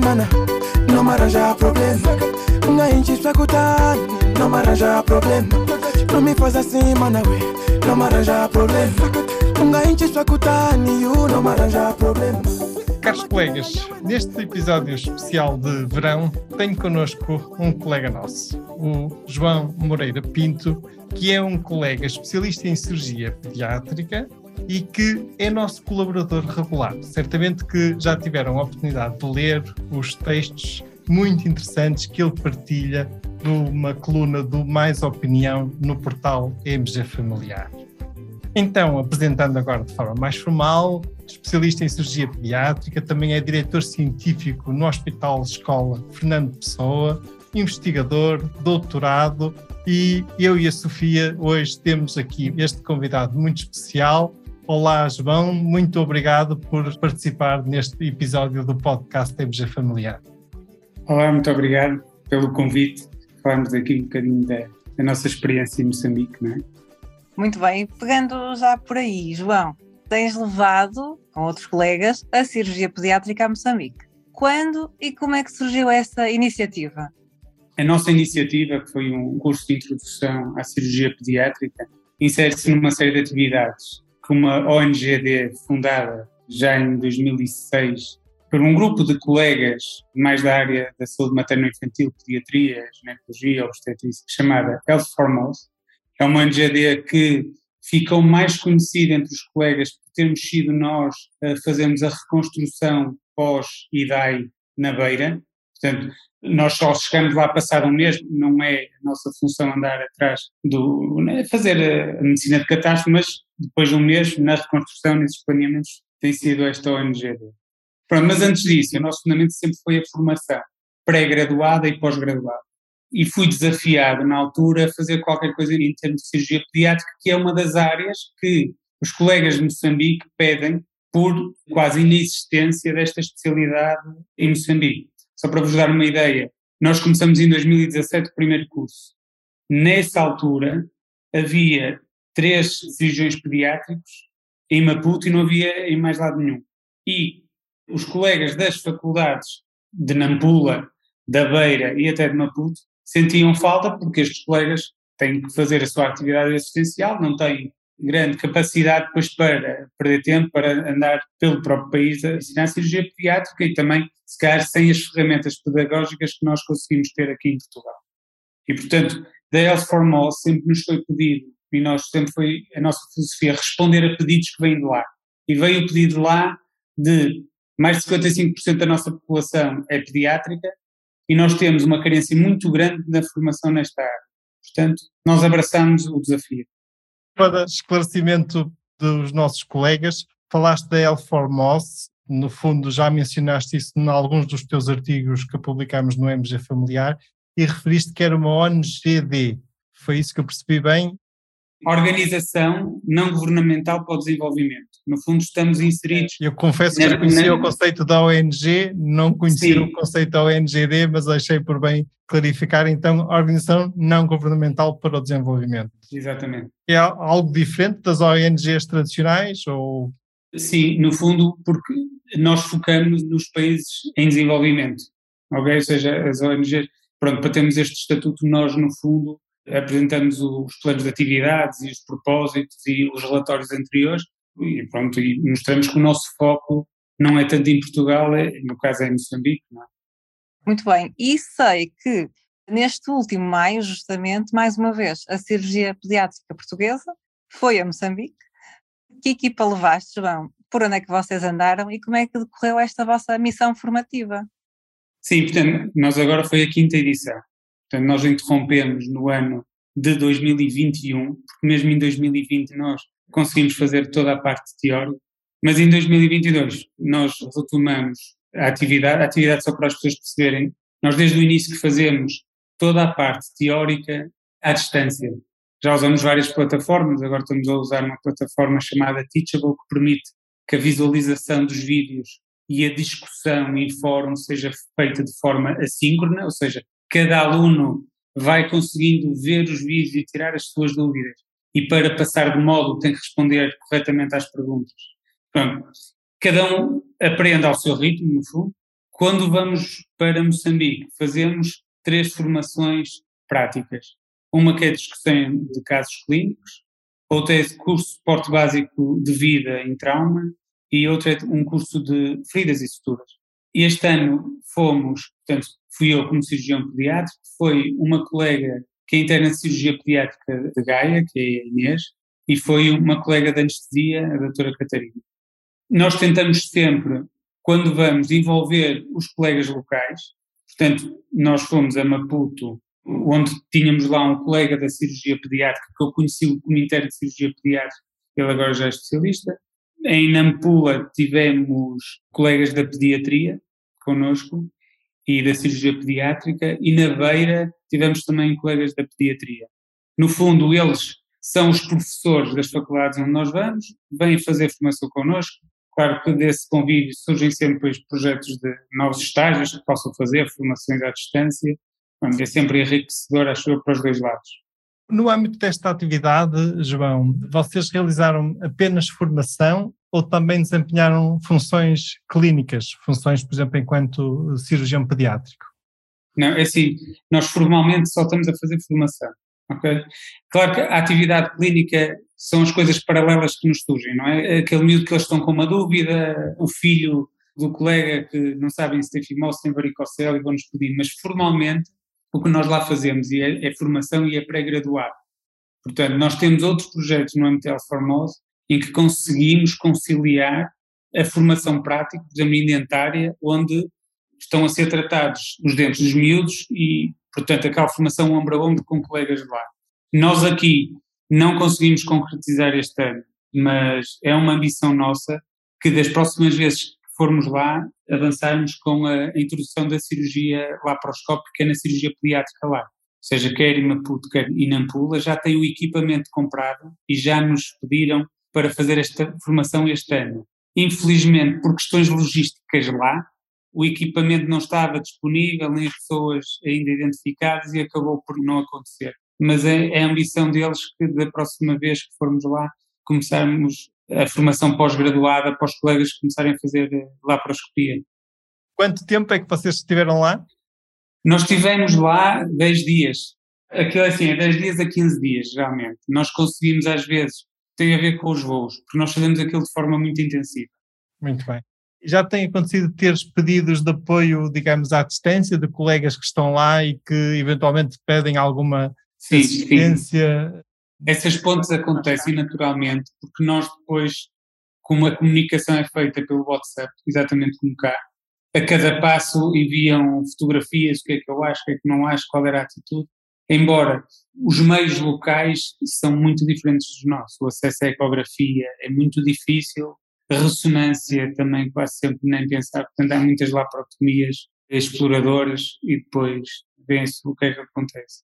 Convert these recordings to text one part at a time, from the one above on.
Mana problema pra cutar problema Não me faz assim, mana arranja problema pra cutar problema Caros colegas, neste episódio especial de verão, tenho connosco um colega nosso, o João Moreira Pinto, que é um colega especialista em cirurgia pediátrica e que é nosso colaborador regular. Certamente que já tiveram a oportunidade de ler os textos muito interessantes que ele partilha numa coluna do Mais Opinião no portal MG Familiar. Então, apresentando agora de forma mais formal, especialista em cirurgia pediátrica, também é diretor científico no Hospital Escola Fernando Pessoa, investigador, doutorado, e eu e a Sofia hoje temos aqui este convidado muito especial. Olá, João, muito obrigado por participar neste episódio do podcast MG Familiar. Olá, muito obrigado pelo convite. Falarmos aqui um bocadinho da, da nossa experiência em Moçambique, não é? Muito bem, pegando já por aí, João, tens levado, com outros colegas, a cirurgia pediátrica a Moçambique. Quando e como é que surgiu essa iniciativa? A nossa iniciativa, que foi um curso de introdução à cirurgia pediátrica, insere-se numa série de atividades que uma ONGD fundada já em 2006 por um grupo de colegas mais da área da saúde materno-infantil, pediatria, ginecologia, obstetrícia, chamada Health Foremost, é uma ONGD que ficou mais conhecida entre os colegas por termos sido nós a fazermos a reconstrução pós-IDAI na Beira. Portanto, nós só chegamos lá passado um mês, não é a nossa função andar atrás do. Né, fazer a medicina de catástrofe, mas depois de um mês, na reconstrução, nesses planeamentos, tem sido esta ONGD. Pronto, mas antes disso, o nosso fundamento sempre foi a formação pré-graduada e pós-graduada e fui desafiado na altura a fazer qualquer coisa em termos de cirurgia pediátrica, que é uma das áreas que os colegas de Moçambique pedem por quase inexistência desta especialidade em Moçambique. Só para vos dar uma ideia, nós começamos em 2017 o primeiro curso. Nessa altura havia três cirurgiões pediátricos em Maputo e não havia em mais lado nenhum. E os colegas das faculdades de Nampula, da Beira e até de Maputo sentiam falta porque estes colegas têm que fazer a sua atividade assistencial, não têm grande capacidade depois para perder tempo, para andar pelo próprio país a ensinar cirurgia pediátrica e também, se calhar, sem as ferramentas pedagógicas que nós conseguimos ter aqui em Portugal. E, portanto, da Health for All sempre nos foi pedido, e nós sempre foi a nossa filosofia, responder a pedidos que vêm de lá. E veio o pedido lá de mais de 55% da nossa população é pediátrica e nós temos uma carência muito grande na formação nesta área. Portanto, nós abraçamos o desafio. Para esclarecimento dos nossos colegas, falaste da L4MOS, no fundo já mencionaste isso em alguns dos teus artigos que publicámos no MG Familiar e referiste que era uma ONGD. Foi isso que eu percebi bem? Organização não governamental para o desenvolvimento. No fundo, estamos inseridos. Eu confesso que já conhecia o conceito da ONG, não conhecia o conceito da ONGD, mas achei por bem clarificar. Então, Organização Não Governamental para o Desenvolvimento. Exatamente. É algo diferente das ONGs tradicionais? Ou... Sim, no fundo, porque nós focamos nos países em desenvolvimento. Ok? Ou seja, as ONGs, pronto, para termos este estatuto, nós, no fundo, apresentamos os planos de atividades e os propósitos e os relatórios anteriores e pronto, e mostramos que o nosso foco não é tanto em Portugal, é, no caso é em Moçambique. Não é? Muito bem, e sei que neste último maio, justamente, mais uma vez, a cirurgia pediátrica portuguesa foi a Moçambique. Que equipa levaste, João? Por onde é que vocês andaram e como é que decorreu esta vossa missão formativa? Sim, portanto, nós agora foi a quinta edição. Portanto, nós interrompemos no ano de 2021, porque mesmo em 2020 nós conseguimos fazer toda a parte teórica, mas em 2022 nós retomamos a atividade, a atividade só para as pessoas perceberem, nós desde o início que fazemos toda a parte teórica à distância. Já usamos várias plataformas, agora estamos a usar uma plataforma chamada Teachable que permite que a visualização dos vídeos e a discussão em fórum seja feita de forma assíncrona, ou seja, cada aluno vai conseguindo ver os vídeos e tirar as suas dúvidas e para passar de modo tem que responder corretamente às perguntas. Pronto, cada um aprende ao seu ritmo, no fundo. Quando vamos para Moçambique, fazemos três formações práticas. Uma que é discussão de casos clínicos, outra é curso de suporte básico de vida em trauma e outra é um curso de feridas e suturas. Este ano fomos, portanto, fui eu como cirurgião pediátrico, foi uma colega que é interna de cirurgia pediátrica de Gaia, que é a Inês, e foi uma colega de anestesia, a doutora Catarina. Nós tentamos sempre, quando vamos, envolver os colegas locais, portanto, nós fomos a Maputo, onde tínhamos lá um colega da cirurgia pediátrica, que eu conheci como interno de cirurgia pediátrica, ele agora já é especialista. Em Nampula tivemos colegas da pediatria connosco, e da cirurgia pediátrica, e na Beira tivemos também colegas da pediatria. No fundo, eles são os professores das faculdades onde nós vamos, vêm fazer formação connosco. Claro que desse convívio surgem sempre projetos de novos estágios que possam fazer, formações à distância. é sempre enriquecedor, acho eu, para os dois lados. No âmbito desta atividade, João, vocês realizaram apenas formação ou também desempenharam funções clínicas, funções, por exemplo, enquanto cirurgião pediátrico? Não, é assim, nós formalmente só estamos a fazer formação, ok? Claro que a atividade clínica são as coisas paralelas que nos surgem, não é? Aquele miúdo que eles estão com uma dúvida, o filho do colega que não sabem se tem fimose, se tem varicocele e vão-nos pedir, mas formalmente o que nós lá fazemos é, é formação e é pré-graduado. Portanto, nós temos outros projetos no MTL Formose em que conseguimos conciliar a formação prática, por exemplo, indentária, onde estão a ser tratados os dentes dos miúdos e, portanto, aquela formação ombro a ombro com colegas de lá. Nós aqui não conseguimos concretizar este ano, mas é uma ambição nossa que das próximas vezes que formos lá, avançarmos com a introdução da cirurgia laparoscópica na cirurgia pediátrica lá. Ou seja, quer em Maputo, quer em Nampula, já tem o equipamento comprado e já nos pediram para fazer esta formação este ano. Infelizmente, por questões logísticas lá, o equipamento não estava disponível, nem as pessoas ainda identificadas e acabou por não acontecer. Mas é, é a ambição deles que da próxima vez que formos lá começarmos a formação pós-graduada para os colegas começarem a fazer eh, laparoscopia. Quanto tempo é que vocês estiveram lá? Nós estivemos lá 10 dias. Aquilo é assim, é 10 dias a 15 dias, realmente. Nós conseguimos às vezes tem a ver com os voos, porque nós fazemos aquilo de forma muito intensiva. Muito bem. Já tem acontecido teres pedidos de apoio, digamos, à distância, de colegas que estão lá e que eventualmente pedem alguma sim, assistência? Sim. Essas pontes acontecem naturalmente, porque nós depois, como a comunicação é feita pelo WhatsApp, exatamente como cá, a cada passo enviam fotografias, o que é que eu acho, o que é que não acho, qual era a atitude, embora os meios locais são muito diferentes dos nossos. O acesso à ecografia é muito difícil, a ressonância também quase sempre nem pensar, portanto há muitas laparotomias exploradoras e depois vê-se o que é que acontece.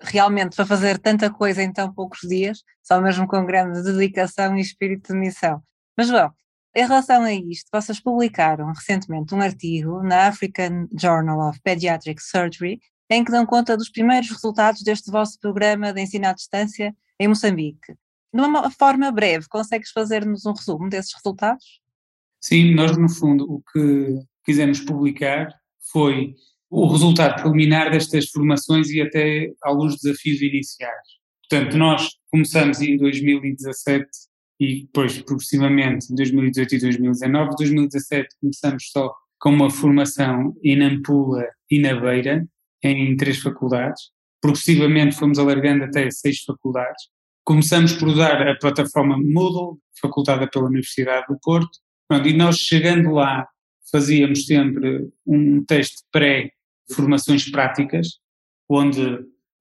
Realmente, para fazer tanta coisa em tão poucos dias, só mesmo com grande dedicação e espírito de missão. Mas, João, em relação a isto, vocês publicaram recentemente um artigo na African Journal of Pediatric Surgery em que dão conta dos primeiros resultados deste vosso programa de ensino à distância em Moçambique. De uma forma breve, consegues fazer-nos um resumo desses resultados? Sim, nós no fundo o que quisemos publicar foi o resultado preliminar destas formações e até alguns desafios iniciais. Portanto, nós começamos em 2017 e depois progressivamente em 2018 e 2019. Em 2017 começamos só com uma formação em Nampula e na Beira, em três faculdades. Progressivamente fomos alargando até seis faculdades. Começamos por usar a plataforma Moodle, facultada pela Universidade do Porto, e nós chegando lá fazíamos sempre um teste pré-formações práticas, onde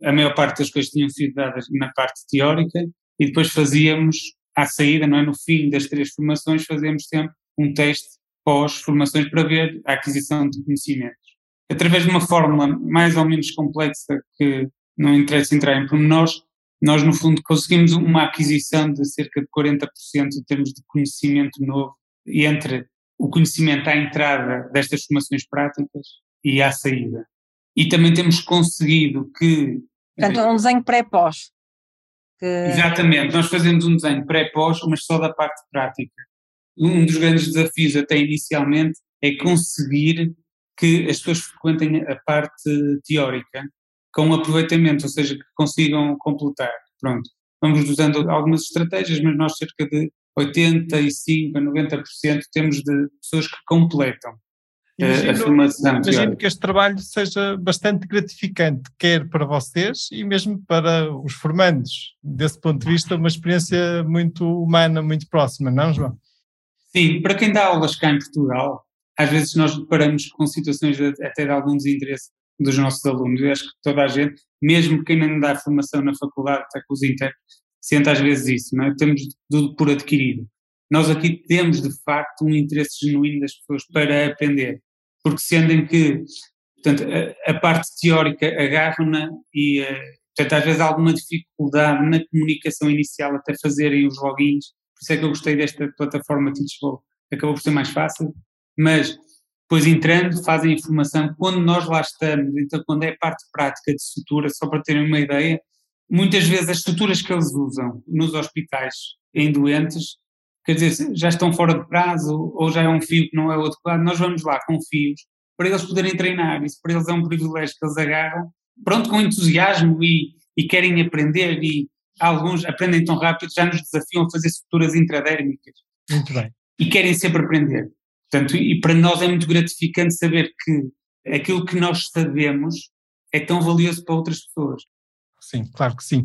a maior parte das coisas tinham sido dadas na parte teórica e depois fazíamos à saída, não é? No fim das três formações, fazíamos sempre um teste pós-formações para ver a aquisição de conhecimentos. Através de uma fórmula mais ou menos complexa que não interessa entrar em pormenores, nós no fundo conseguimos uma aquisição de cerca de 40% em termos de conhecimento novo entre o conhecimento à entrada destas formações práticas e à saída. E também temos conseguido que. Portanto, um desenho pré-pós. Que... Exatamente, nós fazemos um desenho pré-pós, mas só da parte prática. Um dos grandes desafios, até inicialmente, é conseguir que as pessoas frequentem a parte teórica com aproveitamento, ou seja, que consigam completar. Pronto. Vamos usando algumas estratégias, mas nós cerca de 85 a 90% temos de pessoas que completam imagino, a formação. Imagino que este trabalho seja bastante gratificante, quer para vocês e mesmo para os formandos. Desse ponto de vista, uma experiência muito humana, muito próxima, não, João? Sim, para quem dá aulas cá em Portugal, às vezes nós deparamos com situações até de algum desinteresse dos nossos alunos. Eu acho que toda a gente, mesmo quem não dá formação na faculdade, até com os intérpretes, sente às vezes isso, não é? Temos tudo por adquirido. Nós aqui temos, de facto, um interesse genuíno das pessoas para aprender, porque sendo que, portanto, a, a parte teórica agarram-na e, uh, portanto, às vezes há alguma dificuldade na comunicação inicial até fazerem os logins, por isso é que eu gostei desta plataforma Teachable, acabou por ser mais fácil, mas depois entrando fazem a informação, quando nós lá estamos, então quando é parte prática de sutura, só para terem uma ideia, muitas vezes as estruturas que eles usam nos hospitais em doentes, quer dizer, já estão fora de prazo ou já é um fio que não é o adequado, nós vamos lá com fios para eles poderem treinar, isso para eles é um privilégio que eles agarram, pronto, com entusiasmo e, e querem aprender e alguns aprendem tão rápido, já nos desafiam a fazer estruturas intradérmicas. Muito bem. E querem sempre aprender. Portanto, e para nós é muito gratificante saber que aquilo que nós sabemos é tão valioso para outras pessoas. Sim, claro que sim.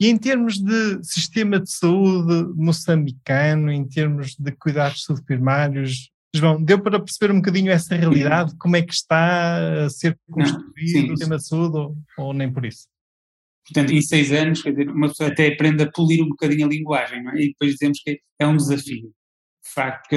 E em termos de sistema de saúde moçambicano, em termos de cuidados de saúde primários, João, deu para perceber um bocadinho essa realidade, como é que está a ser construído Não, o sistema de saúde ou, ou, nem por isso? Portanto, em seis anos, quer dizer, uma pessoa até aprende a polir um bocadinho a linguagem, não é? E depois dizemos que é um desafio. De facto, porque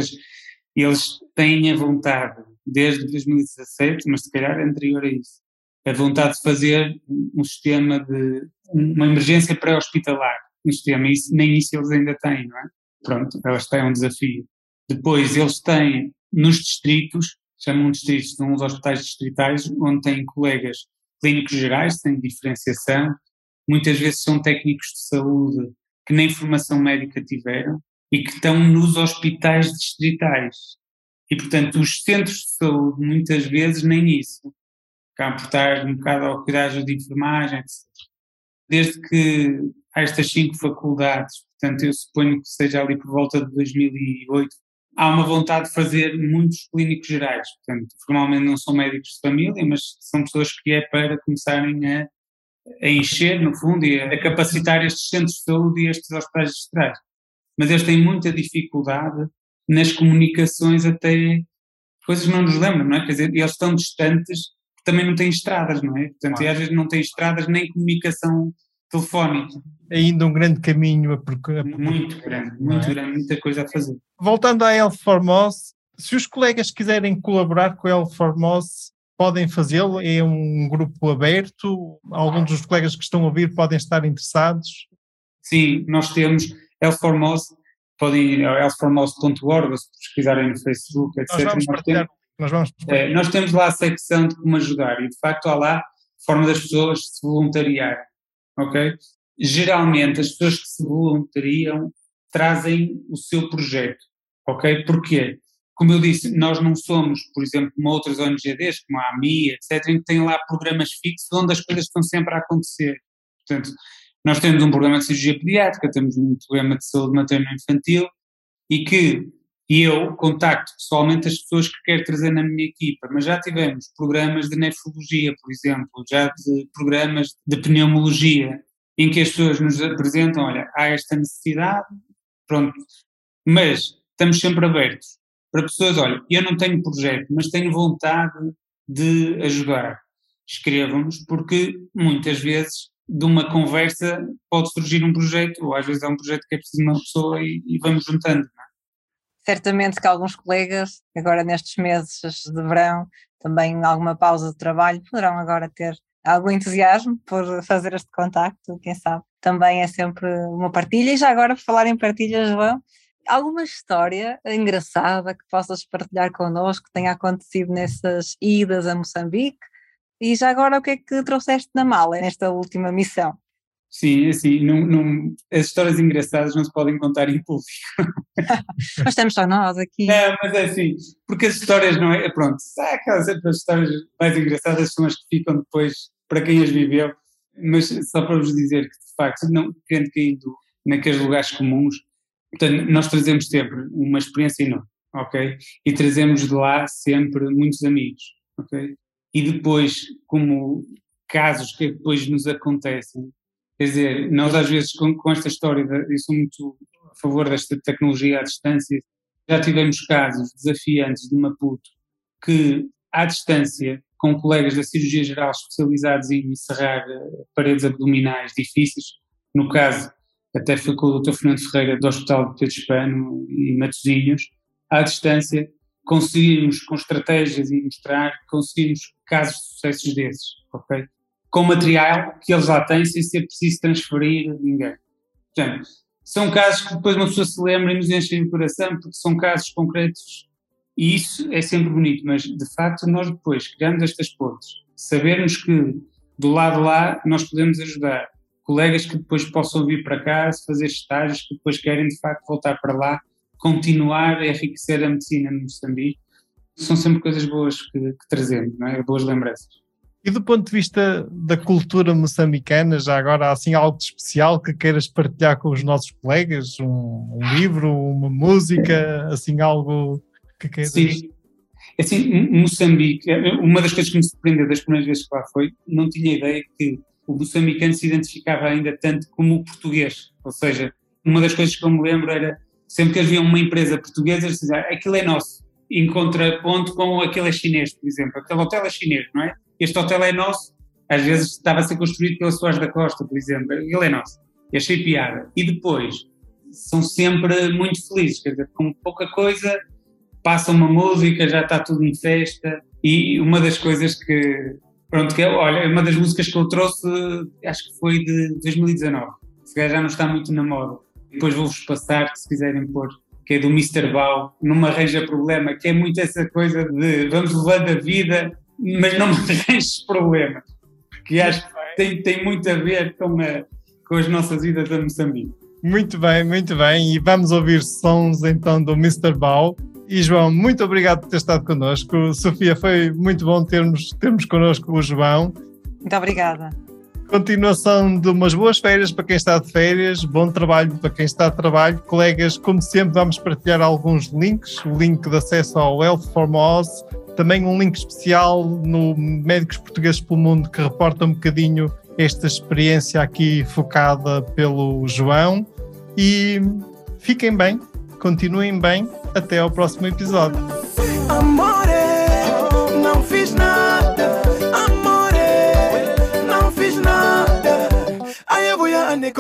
eles têm a vontade, desde 2017, mas se calhar anterior a isso, a vontade de fazer um sistema de uma emergência pré-hospitalar, um sistema, isso, nem isso eles ainda têm, não é? Pronto, elas têm um desafio. Depois eles têm nos distritos, chamam distritos de uns hospitais distritais, onde têm colegas clínicos gerais, têm diferenciação, muitas vezes são técnicos de saúde que nem formação médica tiveram e que estão nos hospitais distritais. E, portanto, os centros de saúde, muitas vezes, nem isso cá por estar um bocado ao cuidado de enfermagem, etc. Desde que há estas cinco faculdades, portanto eu suponho que seja ali por volta de 2008, há uma vontade de fazer muitos clínicos gerais, portanto formalmente não são médicos de família, mas são pessoas que é para começarem a, a encher, no fundo, e a, a capacitar estes centros de saúde e estes hospitais distritais. Mas eles têm muita dificuldade nas comunicações até coisas não nos lembram, não é? Quer dizer, eles estão distantes também não tem estradas, não é? Portanto, claro. às vezes não tem estradas nem comunicação telefónica. Ainda um grande caminho a percorrer. Muito grande, muito é? grande, muita coisa a fazer. Voltando à Health Formos, se os colegas quiserem colaborar com a Health Formos, podem fazê-lo, é um grupo aberto, alguns dos colegas que estão a ouvir podem estar interessados? Sim, nós temos Health Formos, podem ir healthformos.org, se pesquisarem no Facebook, etc. Nós vamos partilhar nós, vamos... É, nós temos lá a secção de como ajudar e de facto há lá forma das pessoas se voluntariar, ok? Geralmente as pessoas que se voluntariam trazem o seu projeto, ok? Porquê? Como eu disse, nós não somos, por exemplo, como outras ONGDs, como a AMI, etc., em que têm lá programas fixos onde as coisas estão sempre a acontecer. Portanto, nós temos um programa de cirurgia pediátrica, temos um programa de saúde materno-infantil e que e eu contacto pessoalmente as pessoas que quero trazer na minha equipa, mas já tivemos programas de nefrologia, por exemplo, já de programas de pneumologia, em que as pessoas nos apresentam, olha, há esta necessidade, pronto, mas estamos sempre abertos para pessoas, olha, eu não tenho projeto, mas tenho vontade de ajudar. escrevam-nos, porque muitas vezes de uma conversa pode surgir um projeto, ou às vezes é um projeto que é preciso uma pessoa e, e vamos juntando. É? Certamente que alguns colegas, agora nestes meses de verão, também alguma pausa de trabalho, poderão agora ter algum entusiasmo por fazer este contacto, quem sabe. Também é sempre uma partilha. E já agora, por falar em partilhas, João, alguma história engraçada que possas partilhar connosco, que tenha acontecido nessas idas a Moçambique? E já agora, o que é que trouxeste na mala nesta última missão? Sim, assim, não, não, as histórias engraçadas não se podem contar em público. mas estamos só nós aqui. Não, mas é assim, porque as histórias não é, pronto, aquelas as histórias mais engraçadas são as que ficam depois para quem as viveu, mas só para vos dizer que de facto, não querendo caindo naqueles lugares comuns, portanto, nós trazemos sempre uma experiência enorme, ok? E trazemos de lá sempre muitos amigos, ok? E depois, como casos que depois nos acontecem, Quer dizer, nós às vezes com, com esta história, eu sou muito a favor desta tecnologia à distância, já tivemos casos desafiantes de Maputo que, à distância, com colegas da cirurgia geral especializados em encerrar eh, paredes abdominais difíceis, no caso, até foi com o Dr. Fernando Ferreira do Hospital de Pedro Hispano e Matosinhos, à distância, conseguimos, com estratégias e mostrar, conseguimos casos de sucessos desses, ok? com material que eles lá têm sem ser preciso transferir ninguém. Portanto, são casos que depois uma pessoa se lembra e nos enchem o coração, porque são casos concretos e isso é sempre bonito, mas de facto nós depois criamos estas pontes, sabermos que do lado lá nós podemos ajudar colegas que depois possam vir para cá, fazer estágios, que depois querem de facto voltar para lá, continuar a enriquecer a medicina no Moçambique, são sempre coisas boas que, que trazemos, não é? boas lembranças. E do ponto de vista da cultura moçambicana, já agora há assim algo de especial que queiras partilhar com os nossos colegas? Um, um livro, uma música, assim algo que queiras? Sim, é assim, Moçambique, uma das coisas que me surpreendeu das primeiras vezes que lá foi, não tinha ideia que o moçambicano se identificava ainda tanto como o português. Ou seja, uma das coisas que eu me lembro era sempre que havia uma empresa portuguesa, eles diziam, aquilo é nosso, em contraponto com aquele é chinês, por exemplo. Aquele hotel é chinês, não é? este hotel é nosso, às vezes estava a ser construído pela Soares da Costa, por exemplo, ele é nosso. E achei piada. E depois, são sempre muito felizes, quer dizer, com pouca coisa, passa uma música, já está tudo em festa. E uma das coisas que, pronto, que é, olha, uma das músicas que eu trouxe, acho que foi de 2019, se já não está muito na moda. Depois vou-vos passar, se quiserem pôr, que é do Mr. Bau, numa arranja problema, que é muito essa coisa de vamos levando a vida mas não me arranjes problemas, que acho que tem, tem muito a ver com, a, com as nossas idas a Moçambique. Muito bem, muito bem. E vamos ouvir sons então do Mr. Bau. E João, muito obrigado por ter estado connosco. Sofia, foi muito bom termos, termos connosco o João. Muito obrigada. Continuação de umas boas férias para quem está de férias, bom trabalho para quem está de trabalho. Colegas, como sempre, vamos partilhar alguns links: o link de acesso ao Health for Moz, também um link especial no Médicos Portugueses pelo Mundo que reporta um bocadinho esta experiência aqui focada pelo João. E fiquem bem, continuem bem, até ao próximo episódio. Amore,